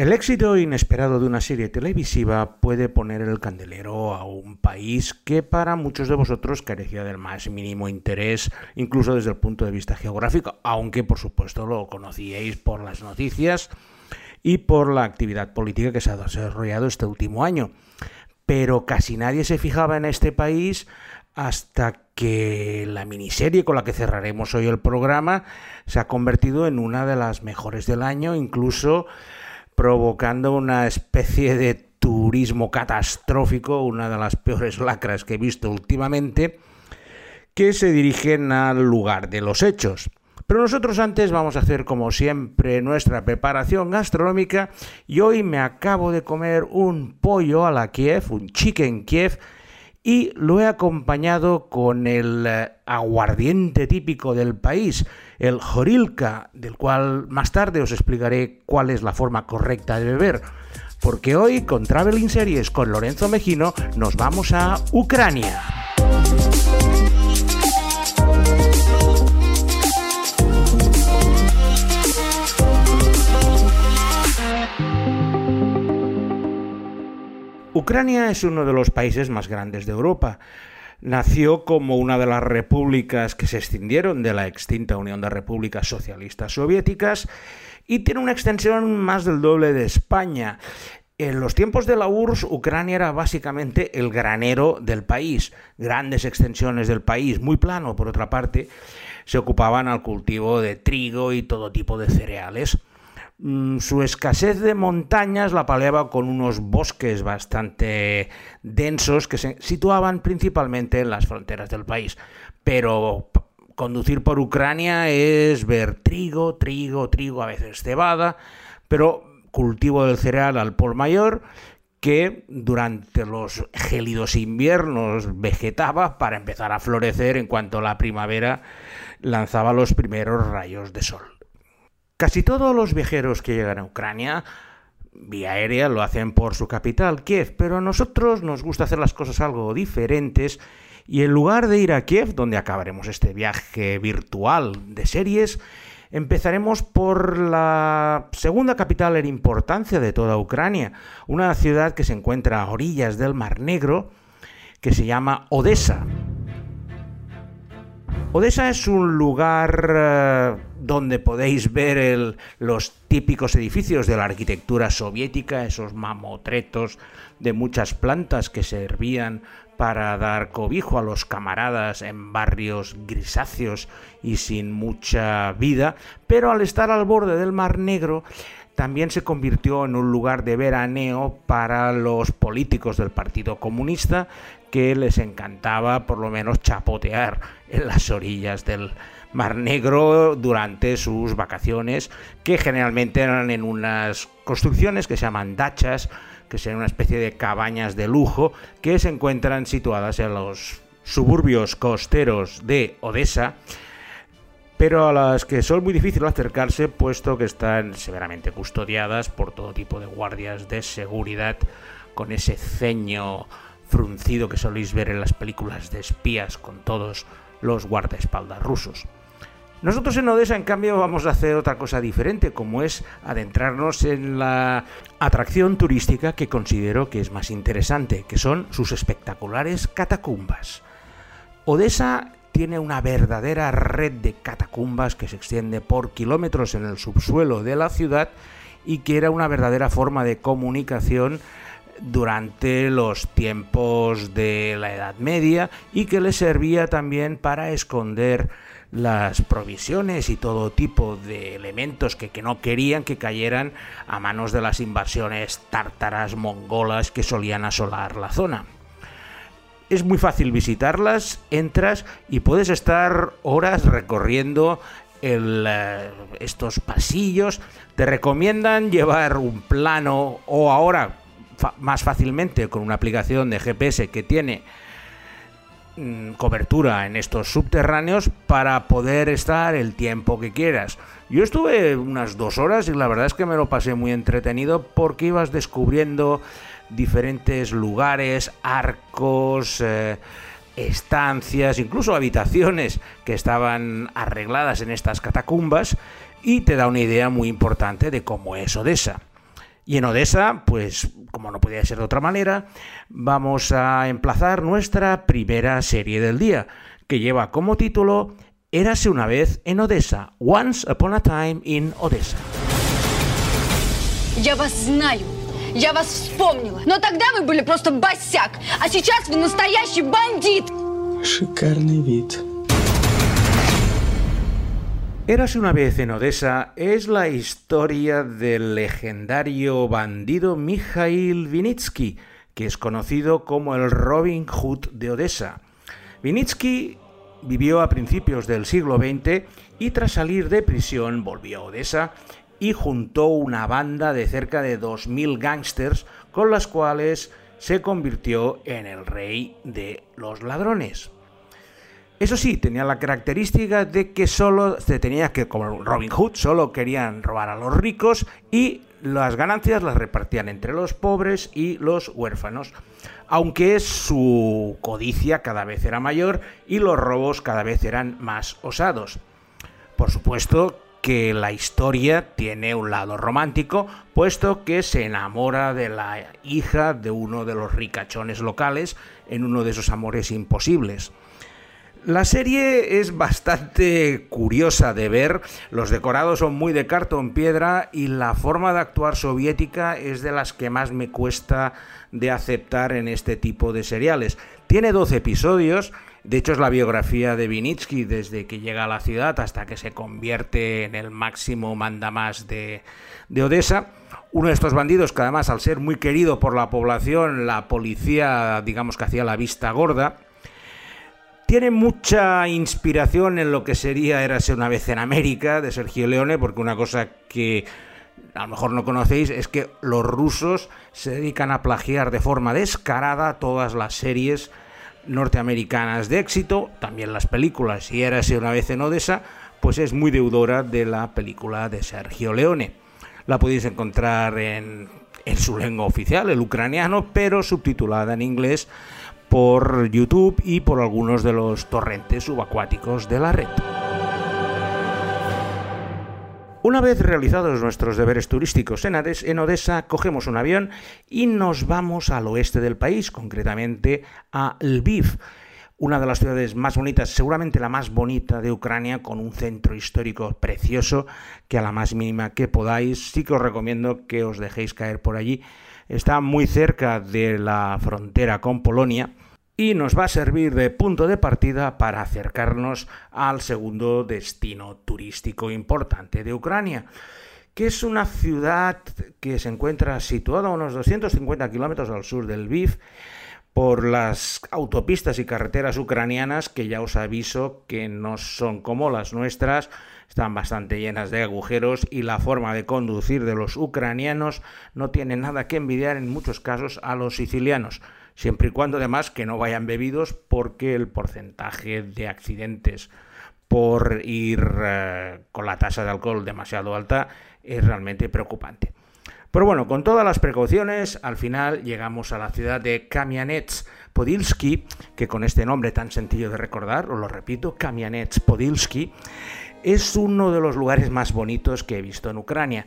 El éxito inesperado de una serie televisiva puede poner el candelero a un país que para muchos de vosotros carecía del más mínimo interés, incluso desde el punto de vista geográfico, aunque por supuesto lo conocíais por las noticias y por la actividad política que se ha desarrollado este último año. Pero casi nadie se fijaba en este país hasta que la miniserie con la que cerraremos hoy el programa se ha convertido en una de las mejores del año, incluso provocando una especie de turismo catastrófico, una de las peores lacras que he visto últimamente, que se dirigen al lugar de los hechos. Pero nosotros antes vamos a hacer como siempre nuestra preparación gastronómica y hoy me acabo de comer un pollo a la Kiev, un chicken Kiev, y lo he acompañado con el eh, aguardiente típico del país, el Jorilka, del cual más tarde os explicaré cuál es la forma correcta de beber. Porque hoy con Traveling Series con Lorenzo Mejino nos vamos a Ucrania. Ucrania es uno de los países más grandes de Europa nació como una de las repúblicas que se extendieron de la extinta Unión de Repúblicas Socialistas Soviéticas y tiene una extensión más del doble de España. En los tiempos de la URSS, Ucrania era básicamente el granero del país. Grandes extensiones del país, muy plano por otra parte, se ocupaban al cultivo de trigo y todo tipo de cereales. Mm, su escasez de montañas la paliaba con unos bosques bastante densos que se situaban principalmente en las fronteras del país. Pero conducir por Ucrania es ver trigo, trigo, trigo, a veces cebada, pero cultivo del cereal al por mayor que durante los gélidos inviernos vegetaba para empezar a florecer en cuanto la primavera lanzaba los primeros rayos de sol. Casi todos los viajeros que llegan a Ucrania vía aérea lo hacen por su capital, Kiev, pero a nosotros nos gusta hacer las cosas algo diferentes y en lugar de ir a Kiev, donde acabaremos este viaje virtual de series, empezaremos por la segunda capital en importancia de toda Ucrania, una ciudad que se encuentra a orillas del Mar Negro, que se llama Odessa. Odessa es un lugar eh, donde podéis ver los típicos edificios de la arquitectura soviética, esos mamotretos de muchas plantas que servían para dar cobijo a los camaradas en barrios grisáceos y sin mucha vida, pero al estar al borde del Mar Negro también se convirtió en un lugar de veraneo para los políticos del Partido Comunista que les encantaba por lo menos chapotear en las orillas del Mar Negro durante sus vacaciones, que generalmente eran en unas construcciones que se llaman dachas, que son una especie de cabañas de lujo que se encuentran situadas en los suburbios costeros de Odessa, pero a las que son muy difícil acercarse puesto que están severamente custodiadas por todo tipo de guardias de seguridad con ese ceño fruncido que soléis ver en las películas de espías con todos los guardaespaldas rusos. Nosotros en Odessa, en cambio, vamos a hacer otra cosa diferente, como es adentrarnos en la atracción turística que considero que es más interesante, que son sus espectaculares catacumbas. Odessa tiene una verdadera red de catacumbas que se extiende por kilómetros en el subsuelo de la ciudad y que era una verdadera forma de comunicación durante los tiempos de la Edad Media y que le servía también para esconder las provisiones y todo tipo de elementos que, que, no querían que cayeran a manos de las invasiones tártaras mongolas que solían asolar la zona. Es muy fácil visitarlas, entras y puedes estar horas recorriendo eh, estos pasillos. Te recomiendan llevar un plano o ahora más fácilmente con una aplicación de GPS que tiene mm, cobertura en estos subterráneos para poder estar el tiempo que quieras. Yo estuve unas dos horas y la verdad es que me lo pasé muy entretenido porque ibas descubriendo diferentes lugares, arcos, eh, estancias, incluso habitaciones que estaban arregladas en estas catacumbas y te da una idea muy importante de cómo es Odessa. Y en Odessa, pues como no podía ser de otra manera, vamos a emplazar nuestra primera serie del día, que lleva como título Érase una vez en Odessa, Once Upon a Time in Odessa. Я вас знаю, я вас вспомнила. Но тогда вы были просто босяк, а сейчас вы настоящий бандит. Шикарный вид. Érase una vez en Odessa es la historia del legendario bandido Mikhail Vinitsky, que es conocido como el Robin Hood de Odessa. Vinitsky vivió a principios del siglo XX y tras salir de prisión volvió a Odessa y juntó una banda de cerca de 2.000 gángsters con las cuales se convirtió en el rey de los ladrones. Eso sí, tenía la característica de que solo se tenía que, como Robin Hood, solo querían robar a los ricos y las ganancias las repartían entre los pobres y los huérfanos, aunque su codicia cada vez era mayor y los robos cada vez eran más osados. Por supuesto que la historia tiene un lado romántico, puesto que se enamora de la hija de uno de los ricachones locales en uno de esos amores imposibles. La serie es bastante curiosa de ver, los decorados son muy de cartón piedra y la forma de actuar soviética es de las que más me cuesta de aceptar en este tipo de seriales. Tiene 12 episodios, de hecho es la biografía de Vinitsky desde que llega a la ciudad hasta que se convierte en el máximo mandamás de, de Odessa. Uno de estos bandidos que además al ser muy querido por la población, la policía digamos que hacía la vista gorda, tiene mucha inspiración en lo que sería Érase una vez en América de Sergio Leone, porque una cosa que a lo mejor no conocéis es que los rusos se dedican a plagiar de forma descarada todas las series norteamericanas de éxito, también las películas, y Érase una vez en Odessa, pues es muy deudora de la película de Sergio Leone. La podéis encontrar en, en su lengua oficial, el ucraniano, pero subtitulada en inglés por YouTube y por algunos de los torrentes subacuáticos de la red. Una vez realizados nuestros deberes turísticos en Odessa, cogemos un avión y nos vamos al oeste del país, concretamente a Lviv, una de las ciudades más bonitas, seguramente la más bonita de Ucrania, con un centro histórico precioso que a la más mínima que podáis, sí que os recomiendo que os dejéis caer por allí está muy cerca de la frontera con Polonia y nos va a servir de punto de partida para acercarnos al segundo destino turístico importante de Ucrania, que es una ciudad que se encuentra situada a unos 250 kilómetros al sur del Lviv, por las autopistas y carreteras ucranianas que ya os aviso que no son como las nuestras, están bastante llenas de agujeros y la forma de conducir de los ucranianos no tiene nada que envidiar en muchos casos a los sicilianos, siempre y cuando además que no vayan bebidos porque el porcentaje de accidentes por ir eh, con la tasa de alcohol demasiado alta es realmente preocupante. Pero bueno, con todas las precauciones, al final llegamos a la ciudad de Kamianets Podilsky, que con este nombre tan sencillo de recordar, os lo repito, Kamianets Podilsky, es uno de los lugares más bonitos que he visto en Ucrania.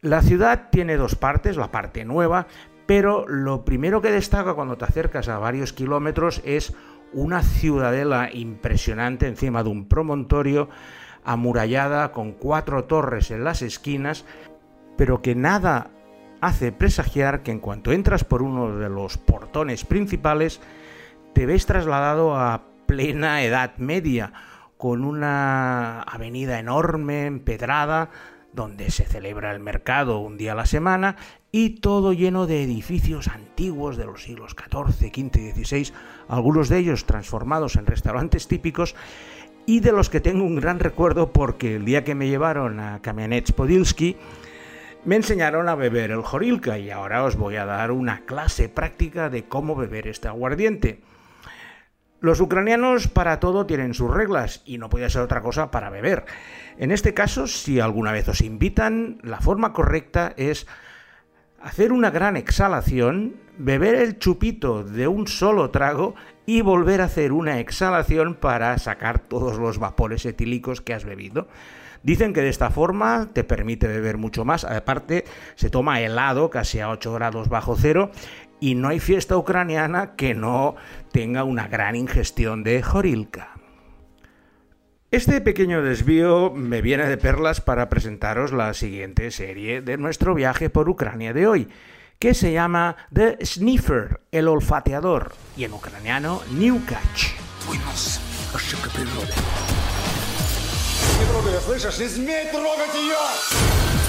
La ciudad tiene dos partes, la parte nueva, pero lo primero que destaca cuando te acercas a varios kilómetros es una ciudadela impresionante encima de un promontorio amurallada con cuatro torres en las esquinas pero que nada hace presagiar que en cuanto entras por uno de los portones principales, te ves trasladado a plena Edad Media, con una avenida enorme, empedrada, donde se celebra el mercado un día a la semana y todo lleno de edificios antiguos de los siglos XIV, XV y XVI, algunos de ellos transformados en restaurantes típicos y de los que tengo un gran recuerdo porque el día que me llevaron a Kamianets Podilsky me enseñaron a beber el jorilka y ahora os voy a dar una clase práctica de cómo beber este aguardiente. Los ucranianos para todo tienen sus reglas y no puede ser otra cosa para beber. En este caso, si alguna vez os invitan, la forma correcta es hacer una gran exhalación, beber el chupito de un solo trago y volver a hacer una exhalación para sacar todos los vapores etílicos que has bebido. Dicen que de esta forma te permite beber mucho más. Aparte, se toma helado casi a 8 grados bajo cero y no hay fiesta ucraniana que no tenga una gran ingestión de jorilka. Este pequeño desvío me viene de perlas para presentaros la siguiente serie de nuestro viaje por Ucrania de hoy, que se llama The Sniffer, el olfateador, y en ucraniano Newcatch. The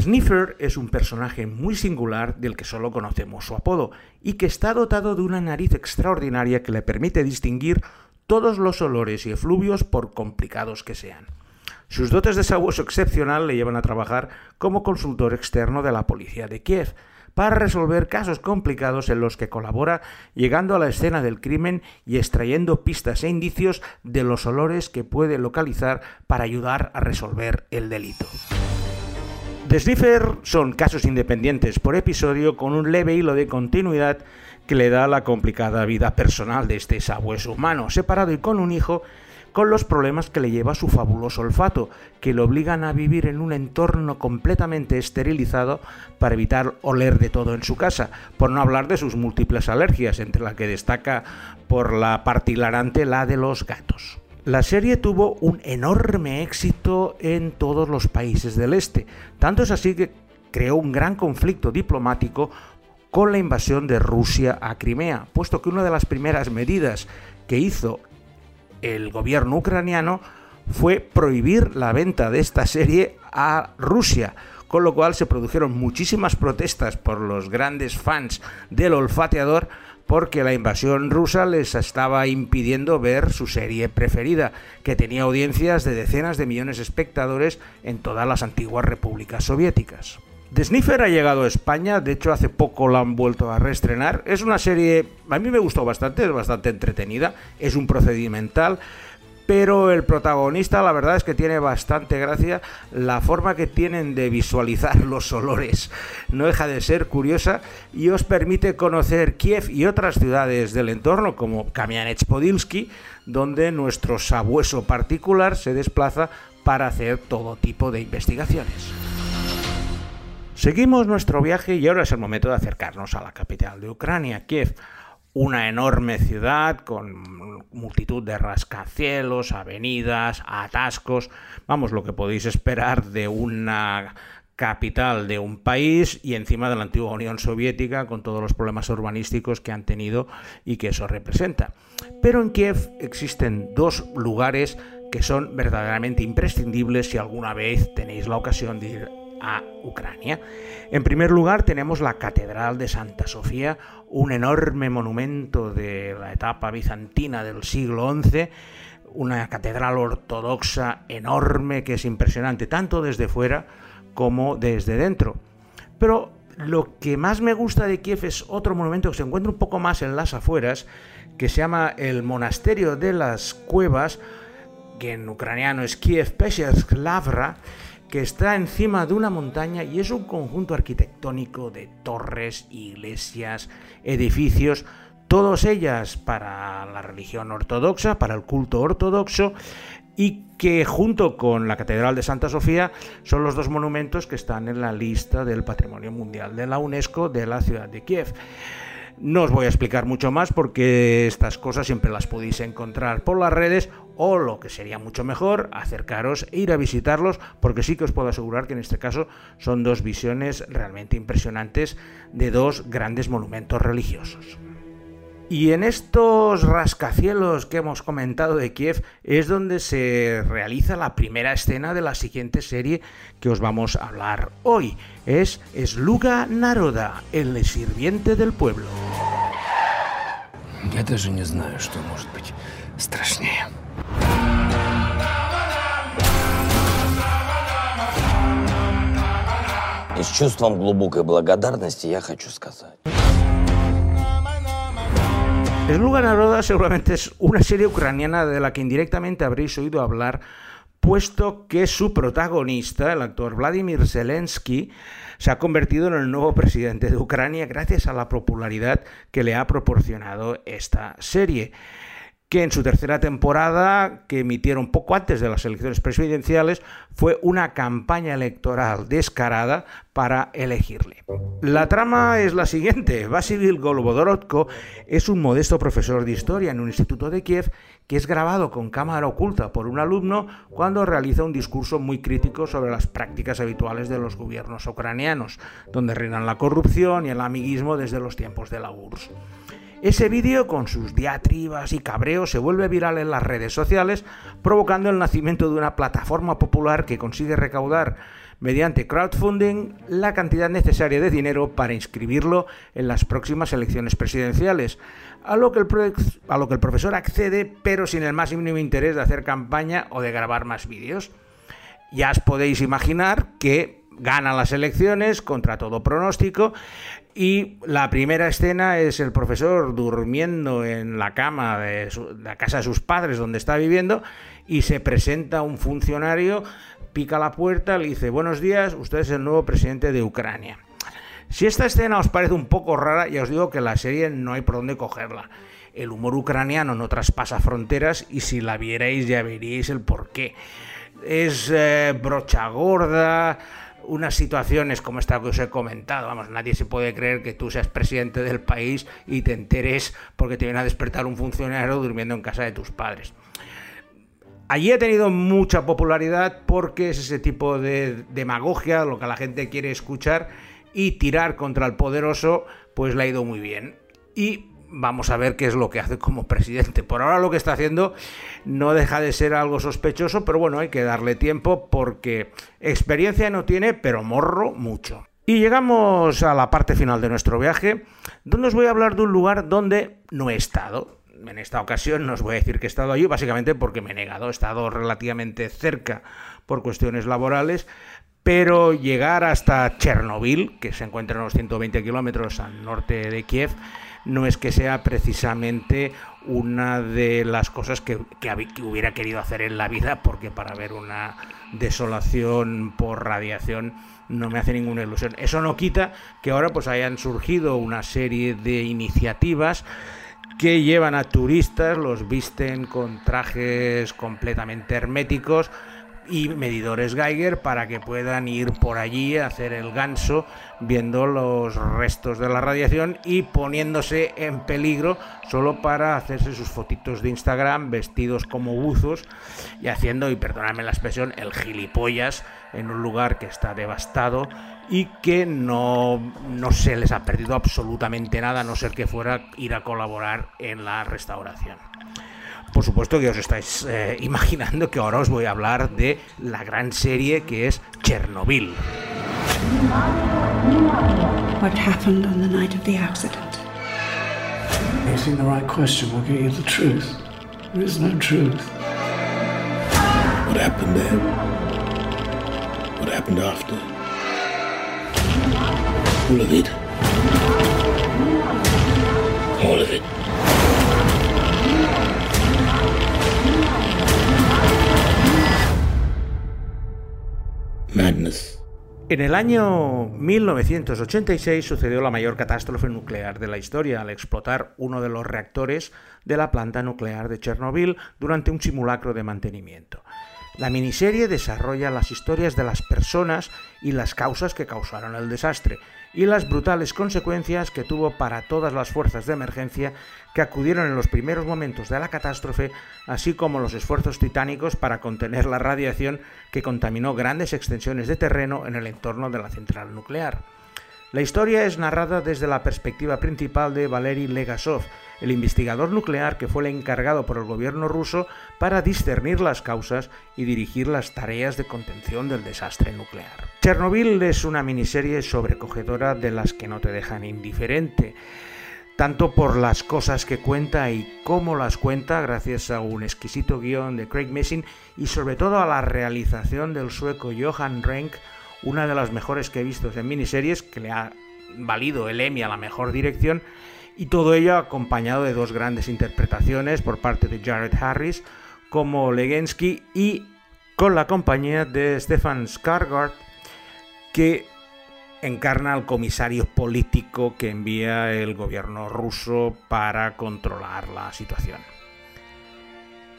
Sniffer es un personaje muy singular del que solo conocemos su apodo y que está dotado de una nariz extraordinaria que le permite distinguir todos los olores y efluvios por complicados que sean. Sus dotes de sabueso excepcional le llevan a trabajar como consultor externo de la policía de Kiev para resolver casos complicados en los que colabora llegando a la escena del crimen y extrayendo pistas e indicios de los olores que puede localizar para ayudar a resolver el delito. The Sniffer son casos independientes por episodio con un leve hilo de continuidad que le da la complicada vida personal de este sabueso humano, separado y con un hijo, con los problemas que le lleva su fabuloso olfato, que lo obligan a vivir en un entorno completamente esterilizado para evitar oler de todo en su casa, por no hablar de sus múltiples alergias, entre las que destaca por la particularante la de los gatos. La serie tuvo un enorme éxito en todos los países del este, tanto es así que creó un gran conflicto diplomático con la invasión de Rusia a Crimea, puesto que una de las primeras medidas que hizo el gobierno ucraniano fue prohibir la venta de esta serie a Rusia, con lo cual se produjeron muchísimas protestas por los grandes fans del olfateador porque la invasión rusa les estaba impidiendo ver su serie preferida, que tenía audiencias de decenas de millones de espectadores en todas las antiguas repúblicas soviéticas. The ha llegado a España, de hecho hace poco la han vuelto a reestrenar. Es una serie, a mí me gustó bastante, es bastante entretenida, es un procedimental, pero el protagonista la verdad es que tiene bastante gracia la forma que tienen de visualizar los olores. No deja de ser curiosa y os permite conocer Kiev y otras ciudades del entorno como Kamianets-Podilsky, donde nuestro sabueso particular se desplaza para hacer todo tipo de investigaciones. Seguimos nuestro viaje y ahora es el momento de acercarnos a la capital de Ucrania, Kiev una enorme ciudad con multitud de rascacielos, avenidas, atascos, vamos, lo que podéis esperar de una capital de un país y encima de la antigua Unión Soviética con todos los problemas urbanísticos que han tenido y que eso representa. Pero en Kiev existen dos lugares que son verdaderamente imprescindibles si alguna vez tenéis la ocasión de ir a Ucrania. En primer lugar tenemos la Catedral de Santa Sofía, un enorme monumento de la etapa bizantina del siglo XI, una catedral ortodoxa enorme que es impresionante tanto desde fuera como desde dentro. Pero lo que más me gusta de Kiev es otro monumento que se encuentra un poco más en las afueras, que se llama el Monasterio de las Cuevas, que en ucraniano es Kiev Peshersk Lavra, que está encima de una montaña y es un conjunto arquitectónico de torres, iglesias, edificios, todas ellas para la religión ortodoxa, para el culto ortodoxo, y que junto con la Catedral de Santa Sofía son los dos monumentos que están en la lista del Patrimonio Mundial de la UNESCO de la ciudad de Kiev. No os voy a explicar mucho más porque estas cosas siempre las podéis encontrar por las redes o lo que sería mucho mejor, acercaros e ir a visitarlos porque sí que os puedo asegurar que en este caso son dos visiones realmente impresionantes de dos grandes monumentos religiosos. Y en estos rascacielos que hemos comentado de Kiev es donde se realiza la primera escena de la siguiente serie que os vamos a hablar hoy. Es Sluga Naroda, el sirviente del pueblo. Я даже не знаю, что может быть страшнее. И с чувством глубокой благодарности я хочу сказать. Sluga Naroda seguramente es una serie ucraniana de la que indirectamente habréis oído hablar, puesto que su protagonista, el actor Vladimir Zelensky, se ha convertido en el nuevo presidente de Ucrania gracias a la popularidad que le ha proporcionado esta serie que en su tercera temporada, que emitieron poco antes de las elecciones presidenciales, fue una campaña electoral descarada para elegirle. La trama es la siguiente. Vasil Golbodorodko es un modesto profesor de historia en un instituto de Kiev que es grabado con cámara oculta por un alumno cuando realiza un discurso muy crítico sobre las prácticas habituales de los gobiernos ucranianos, donde reinan la corrupción y el amiguismo desde los tiempos de la URSS. Ese vídeo, con sus diatribas y cabreos, se vuelve viral en las redes sociales, provocando el nacimiento de una plataforma popular que consigue recaudar mediante crowdfunding la cantidad necesaria de dinero para inscribirlo en las próximas elecciones presidenciales, a lo, que el profesor accede, pero sin el más mínimo interés de hacer campaña o de grabar más vídeos. Ya os podéis imaginar que gana las elecciones contra todo pronóstico y la primera escena es el profesor durmiendo en la cama de, la casa de sus padres donde está viviendo y se presenta un funcionario, pica la puerta, le dice, buenos días, usted es el nuevo presidente de Ucrania. Si esta escena os parece un poco rara, ya os digo que la serie no hay por dónde cogerla. El humor ucraniano no traspasa fronteras y si la vierais ya veríais el porqué. Es eh, brocha gorda, unas situaciones como esta que os he comentado. Vamos, nadie se puede creer que tú seas presidente del país y te enteres porque te viene a despertar un funcionario durmiendo en casa de tus padres. Allí ha tenido mucha popularidad porque es ese tipo de demagogia, lo que la gente quiere escuchar y tirar contra el poderoso, pues le ha ido muy bien. Y vamos a ver qué es lo que hace como presidente. Por ahora lo que está haciendo no deja de ser algo sospechoso, pero bueno, hay que darle tiempo porque experiencia no tiene, pero morro mucho. Y llegamos a la parte final de nuestro viaje, donde os voy a hablar de un lugar donde no he estado. En esta ocasión no os voy a decir que he estado allí, básicamente porque me he negado, he estado relativamente cerca por cuestiones laborales, pero llegar hasta Chernobyl, que se encuentra a unos 120 kilómetros al norte de Kiev, no es que sea precisamente una de las cosas que, hubiera querido hacer en la vida, porque para ver una desolación por radiación no me hace ninguna ilusión. Eso no quita que ahora pues hayan surgido una serie de iniciativas que llevan a turistas, los visten con trajes completamente herméticos, y medidores Geiger para que puedan ir por allí a hacer el ganso viendo los restos de la radiación y poniéndose en peligro solo para hacerse sus fotitos de Instagram vestidos como buzos y haciendo, y perdonadme la expresión, el gilipollas en un lugar que está devastado y que no, no se les ha perdido absolutamente nada a no ser que fuera ir a colaborar en la restauración. Por supuesto que os estáis eh, imaginando que ahora os voy a hablar de la gran serie que es Chernobyl. What happened on the night of the accident? Asking the right question will get you the truth. There is no truth. What happened then? What happened after? All of it. All of it. En el año 1986 sucedió la mayor catástrofe nuclear de la historia al explotar uno de los reactores de la planta nuclear de Chernobyl durante un simulacro de mantenimiento. La miniserie desarrolla las historias de las personas y las causas que causaron el desastre y las brutales consecuencias que tuvo para todas las fuerzas de emergencia que acudieron en los primeros momentos de la catástrofe, así como los esfuerzos titánicos para contener la radiación que contaminó grandes extensiones de terreno en el entorno de la central nuclear. La historia es narrada desde la perspectiva principal de Valery Legasov, el investigador nuclear que fue el encargado por el gobierno ruso para discernir las causas y dirigir las tareas de contención del desastre nuclear. Chernobyl es una miniserie sobrecogedora de las que no te dejan indiferente tanto por las cosas que cuenta y cómo las cuenta, gracias a un exquisito guion de Craig Messing y sobre todo a la realización del sueco Johan Renck, una de las mejores que he visto en miniseries, que le ha valido el Emmy a la mejor dirección Y todo ello acompañado de dos grandes interpretaciones por parte de Jared Harris como Legensky y con la compañía de Stefan Skarsgård que encarna al comisario político que envía el gobierno ruso para controlar la situación.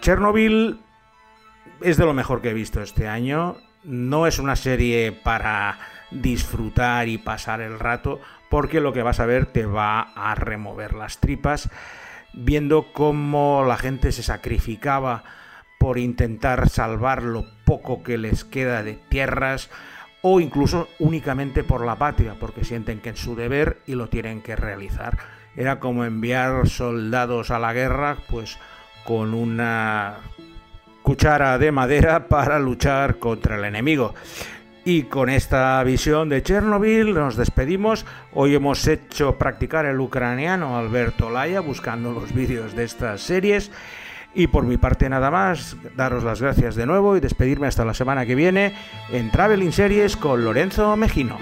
Chernobyl es de lo mejor que he visto este año. No es una serie para disfrutar y pasar el rato, porque lo que vas a ver te va a remover las tripas, viendo cómo la gente se sacrificaba por intentar salvar lo poco que les queda de tierras, o incluso únicamente por la patria, porque sienten que es su deber y lo tienen que realizar. Era como enviar soldados a la guerra, pues con una cuchara de madera para luchar contra el enemigo. Y con esta visión de Chernobyl nos despedimos. Hoy hemos hecho practicar el ucraniano Alberto Laya buscando los vídeos de estas series. Y por mi parte nada más, daros las gracias de nuevo y despedirme hasta la semana que viene en Traveling Series con Lorenzo Mejino.